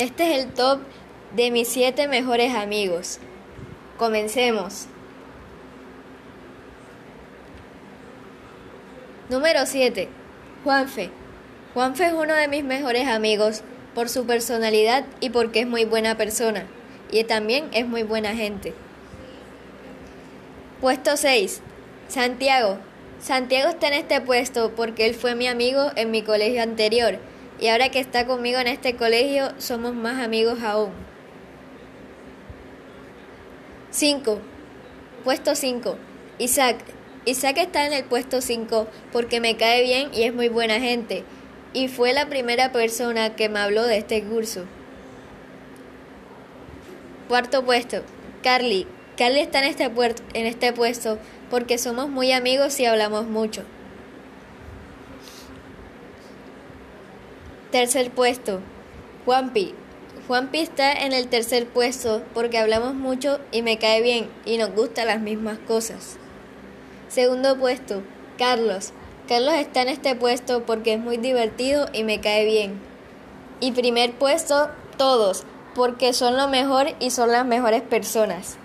Este es el top de mis siete mejores amigos. Comencemos. Número 7. Juanfe. Juanfe es uno de mis mejores amigos por su personalidad y porque es muy buena persona. Y también es muy buena gente. Puesto 6. Santiago. Santiago está en este puesto porque él fue mi amigo en mi colegio anterior y ahora que está conmigo en este colegio somos más amigos aún. 5. Puesto 5. Isaac. Isaac está en el puesto 5 porque me cae bien y es muy buena gente y fue la primera persona que me habló de este curso. Cuarto puesto. Carly. Carly está en este, en este puesto porque somos muy amigos y hablamos mucho. Tercer puesto. Juanpi. Juanpi está en el tercer puesto porque hablamos mucho y me cae bien y nos gustan las mismas cosas. Segundo puesto. Carlos. Carlos está en este puesto porque es muy divertido y me cae bien. Y primer puesto, todos, porque son lo mejor y son las mejores personas.